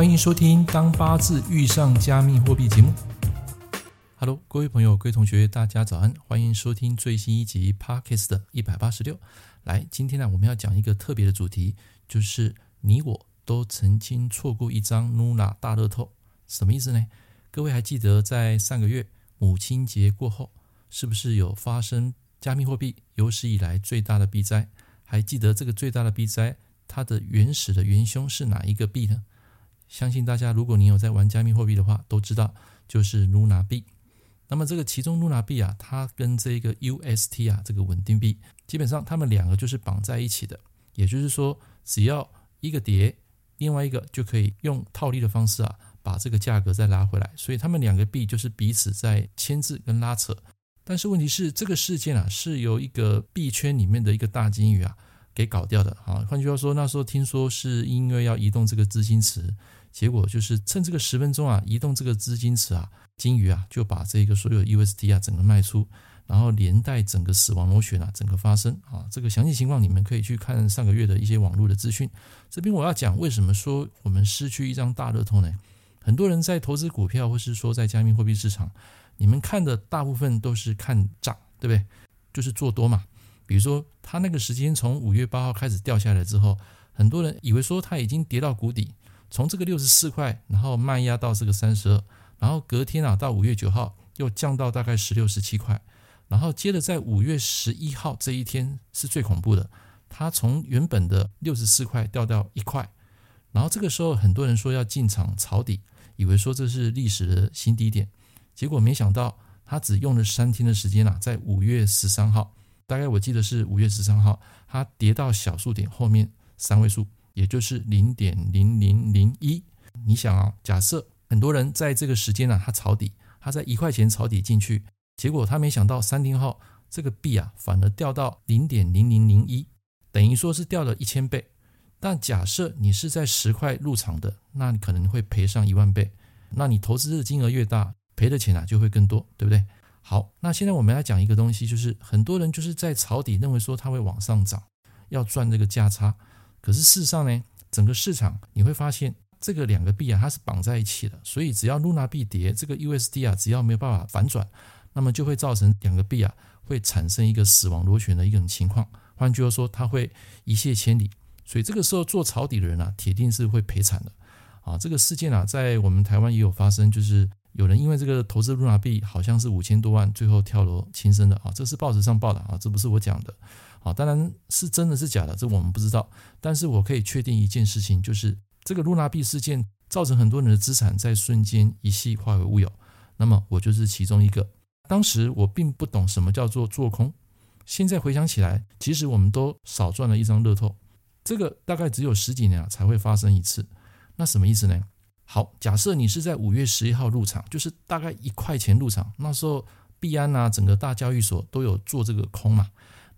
欢迎收听《当八字遇上加密货币》节目。Hello，各位朋友、各位同学，大家早安！欢迎收听最新一集 Podcast 的一百八十六。来，今天呢，我们要讲一个特别的主题，就是你我都曾经错过一张 Luna 大乐透，什么意思呢？各位还记得在上个月母亲节过后，是不是有发生加密货币有史以来最大的币灾？还记得这个最大的币灾，它的原始的元凶是哪一个币呢？相信大家，如果你有在玩加密货币的话，都知道就是 Luna 币。那么这个其中 Luna 币啊，它跟这个 UST 啊这个稳定币，基本上它们两个就是绑在一起的。也就是说，只要一个跌，另外一个就可以用套利的方式啊，把这个价格再拉回来。所以它们两个币就是彼此在牵制跟拉扯。但是问题是，这个事件啊，是由一个币圈里面的一个大金鱼啊给搞掉的啊。换句话说，那时候听说是因为要移动这个资金池，结果就是趁这个十分钟啊，移动这个资金池啊，鲸鱼啊就把这个所有 UST 啊整个卖出，然后连带整个死亡螺旋啊整个发生啊。这个详细情况你们可以去看上个月的一些网络的资讯。这边我要讲为什么说我们失去一张大乐透呢？很多人在投资股票，或是说在加密货币市场。你们看的大部分都是看涨，对不对？就是做多嘛。比如说，它那个时间从五月八号开始掉下来之后，很多人以为说它已经跌到谷底，从这个六十四块，然后卖压到这个三十二，然后隔天啊到五月九号又降到大概十六、十七块，然后接着在五月十一号这一天是最恐怖的，它从原本的六十四块掉到一块，然后这个时候很多人说要进场抄底，以为说这是历史的新低点。结果没想到，他只用了三天的时间啊，在五月十三号，大概我记得是五月十三号，它跌到小数点后面三位数，也就是零点零零零一。你想啊，假设很多人在这个时间啊，他抄底，他在一块钱抄底进去，结果他没想到三天后这个币啊，反而掉到零点零零零一，等于说是掉了一千倍。但假设你是在十块入场的，那你可能会赔上一万倍。那你投资的金额越大，赔的钱啊就会更多，对不对？好，那现在我们来讲一个东西，就是很多人就是在抄底，认为说它会往上涨，要赚这个价差。可是事实上呢，整个市场你会发现，这个两个币啊它是绑在一起的，所以只要 Luna 币跌，这个 USD 啊只要没有办法反转，那么就会造成两个币啊会产生一个死亡螺旋的一种情况。换句话说，它会一泻千里。所以这个时候做抄底的人啊，铁定是会赔惨的。啊，这个事件啊，在我们台湾也有发生，就是。有人因为这个投资 Luna 币好像是五千多万，最后跳楼轻生的啊，这是报纸上报的啊，这不是我讲的啊，当然是真的是假的，这我们不知道。但是我可以确定一件事情，就是这个 Luna 币事件造成很多人的资产在瞬间一夕化为乌有。那么我就是其中一个。当时我并不懂什么叫做做空，现在回想起来，其实我们都少赚了一张乐透。这个大概只有十几年啊才会发生一次。那什么意思呢？好，假设你是在五月十一号入场，就是大概一块钱入场，那时候币安啊，整个大交易所都有做这个空嘛。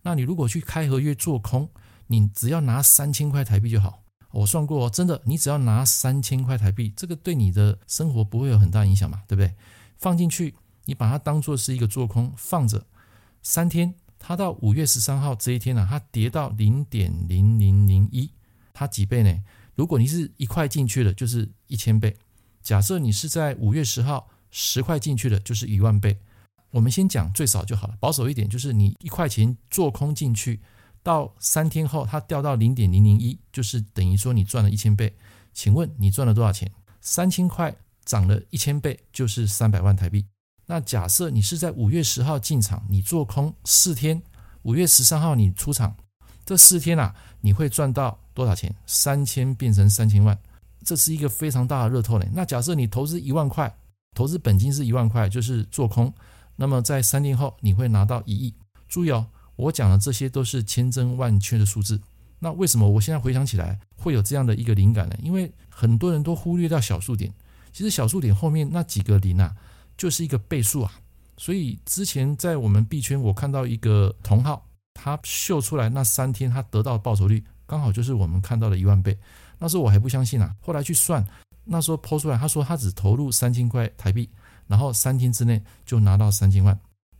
那你如果去开合约做空，你只要拿三千块台币就好。我算过，哦真的，你只要拿三千块台币，这个对你的生活不会有很大影响嘛，对不对？放进去，你把它当做是一个做空放着，三天，它到五月十三号这一天呢、它跌到零点零零零一，它几倍呢？如果你是一块进去的，就是一千倍；假设你是在五月十号十块进去的，就是一万倍。我们先讲最少就好了，保守一点，就是你一块钱做空进去，到三天后它掉到零点零零一，就是等于说你赚了一千倍。请问你赚了多少钱？三千块涨了一千倍，就是三百万台币。那假设你是在五月十号进场，你做空四天，五月十三号你出场，这四天啊，你会赚到。多少钱？三千变成三千万，这是一个非常大的热透呢。那假设你投资一万块，投资本金是一万块，就是做空，那么在三天后你会拿到一亿。注意哦，我讲的这些都是千真万确的数字。那为什么我现在回想起来会有这样的一个灵感呢？因为很多人都忽略掉小数点，其实小数点后面那几个零啊，就是一个倍数啊。所以之前在我们币圈，我看到一个同号，他秀出来那三天他得到的报酬率。刚好就是我们看到的一万倍，那时候我还不相信啊，后来去算，那时候抛出来，他说他只投入三千块台币，然后三天之内就拿到三千万，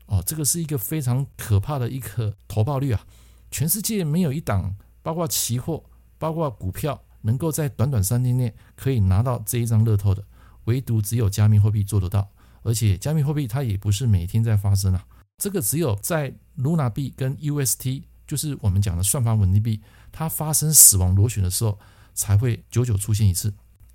哦，这个是一个非常可怕的一个投报率啊，全世界没有一档，包括期货，包括股票，能够在短短三天内可以拿到这一张乐透的，唯独只有加密货币做得到。而且加密货币它也不是每天在发生啊，这个只有在 Luna 币跟 UST，就是我们讲的算法稳定币，它发生死亡螺旋的时候，才会久久出现一次。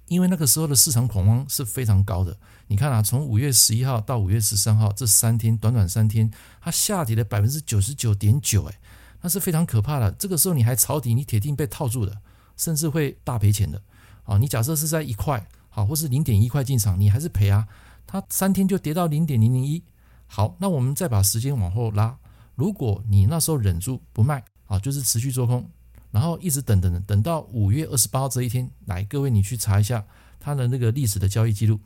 因为那个时候的市场恐慌是非常高的。你看啊，从五月十一号到五月十三号这三天，短短三天，它下跌了百分之九十九点九，哎，那是非常可怕的。这个时候你还抄底，你铁定被套住的，甚至会大赔钱的。啊，你假设是在一块，好，或是零点一块进场，你还是赔啊。它三天就跌到零点零零一。好，那我们再把时间往后拉，如果你那时候忍住不卖，啊，就是持续做空。然后一直等等等，等到五月二十八号这一天，来，各位你去查一下它的那个历史的交易记录，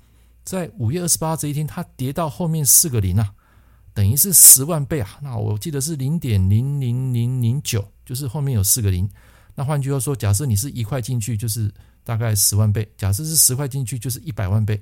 在五月二十八号这一天，它跌到后面四个零啊，等于是十万倍啊。那我记得是零点零零零零九，就是后面有四个零。那换句话说，假设你是一块进去，就是大概十万倍；假设是十块进去，就是一百万倍。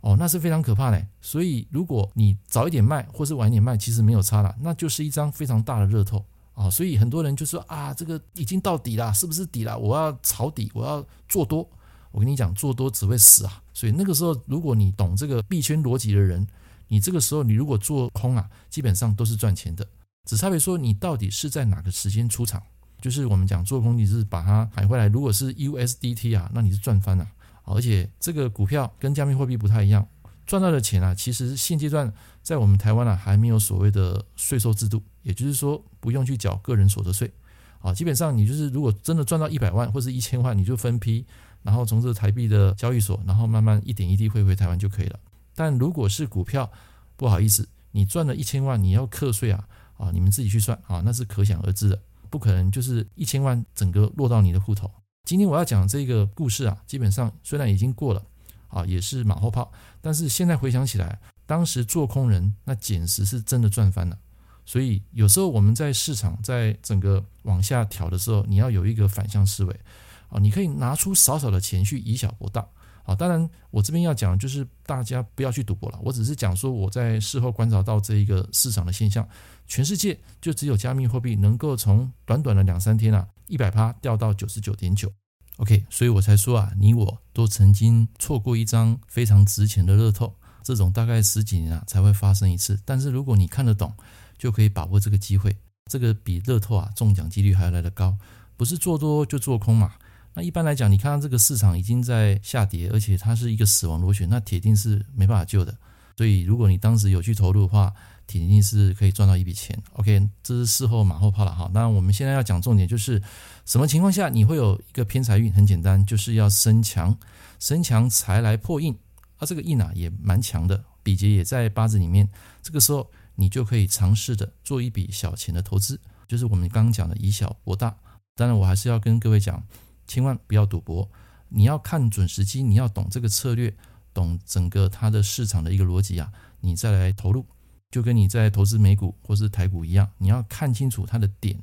哦，那是非常可怕的。所以如果你早一点卖，或是晚一点卖，其实没有差了，那就是一张非常大的热透。啊，所以很多人就说啊，这个已经到底了，是不是底了？我要抄底，我要做多。我跟你讲，做多只会死啊。所以那个时候，如果你懂这个币圈逻辑的人，你这个时候你如果做空啊，基本上都是赚钱的。只差别说你到底是在哪个时间出场。就是我们讲做空，你是把它买回来。如果是 USDT 啊，那你是赚翻了。而且这个股票跟加密货币不太一样。赚到的钱啊，其实现阶段在我们台湾啊，还没有所谓的税收制度，也就是说不用去缴个人所得税啊。基本上你就是如果真的赚到一百万或是一千万，你就分批，然后从这台币的交易所，然后慢慢一点一滴汇回台湾就可以了。但如果是股票，不好意思，你赚了一千万，你要课税啊啊，你们自己去算啊，那是可想而知的，不可能就是一千万整个落到你的户头。今天我要讲这个故事啊，基本上虽然已经过了。啊，也是马后炮，但是现在回想起来，当时做空人那简直是真的赚翻了。所以有时候我们在市场在整个往下调的时候，你要有一个反向思维啊，你可以拿出少少的钱去以小博大啊。当然，我这边要讲就是大家不要去赌博了，我只是讲说我在事后观察到这一个市场的现象，全世界就只有加密货币能够从短短的两三天啊，一百趴掉到九十九点九。OK，所以我才说啊，你我都曾经错过一张非常值钱的乐透，这种大概十几年啊才会发生一次。但是如果你看得懂，就可以把握这个机会。这个比乐透啊中奖几率还要来得高，不是做多就做空嘛。那一般来讲，你看到这个市场已经在下跌，而且它是一个死亡螺旋，那铁定是没办法救的。所以如果你当时有去投入的话，肯定是可以赚到一笔钱。OK，这是事后马后炮了哈。那我们现在要讲重点就是。什么情况下你会有一个偏财运？很简单，就是要身强，身强财来破印啊。这个印啊也蛮强的，比劫也在八字里面。这个时候你就可以尝试的做一笔小钱的投资，就是我们刚刚讲的以小博大。当然，我还是要跟各位讲，千万不要赌博，你要看准时机，你要懂这个策略，懂整个它的市场的一个逻辑啊，你再来投入，就跟你在投资美股或是台股一样，你要看清楚它的点。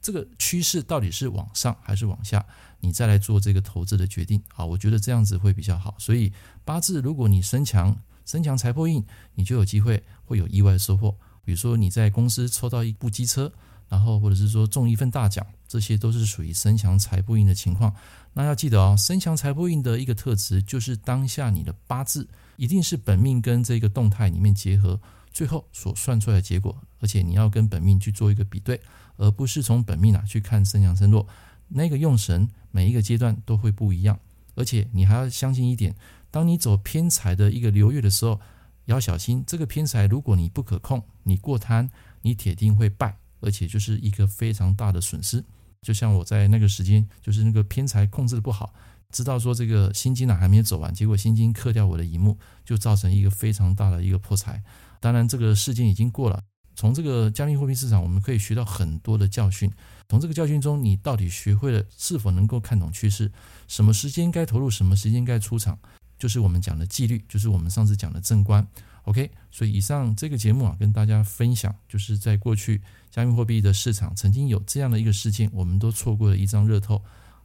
这个趋势到底是往上还是往下？你再来做这个投资的决定啊！我觉得这样子会比较好。所以八字，如果你身强，身强财破印，你就有机会会有意外收获。比如说你在公司抽到一部机车，然后或者是说中一份大奖，这些都是属于身强财不运的情况。那要记得哦，身强财不运的一个特质就是当下你的八字一定是本命跟这个动态里面结合，最后所算出来的结果，而且你要跟本命去做一个比对。而不是从本命啊去看身强身弱，那个用神每一个阶段都会不一样，而且你还要相信一点，当你走偏财的一个流月的时候，要小心这个偏财，如果你不可控，你过贪，你铁定会败，而且就是一个非常大的损失。就像我在那个时间，就是那个偏财控制的不好，知道说这个心经呢还没有走完，结果心经克掉我的乙木，就造成一个非常大的一个破财。当然这个事件已经过了。从这个加密货币市场，我们可以学到很多的教训。从这个教训中，你到底学会了是否能够看懂趋势？什么时间该投入，什么时间该出场，就是我们讲的纪律，就是我们上次讲的正观。OK，所以以上这个节目啊，跟大家分享，就是在过去加密货币的市场曾经有这样的一个事件，我们都错过了一张热透。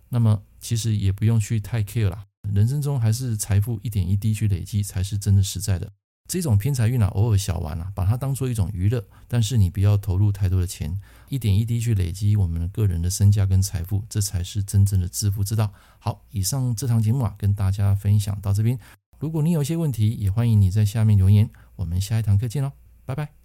那么其实也不用去太 care 啦，人生中还是财富一点一滴去累积才是真的实在的。这种偏财运啊，偶尔小玩啊，把它当做一种娱乐，但是你不要投入太多的钱，一点一滴去累积我们个人的身价跟财富，这才是真正的致富之道。好，以上这堂节目啊，跟大家分享到这边。如果你有一些问题也欢迎你在下面留言。我们下一堂课见喽拜拜。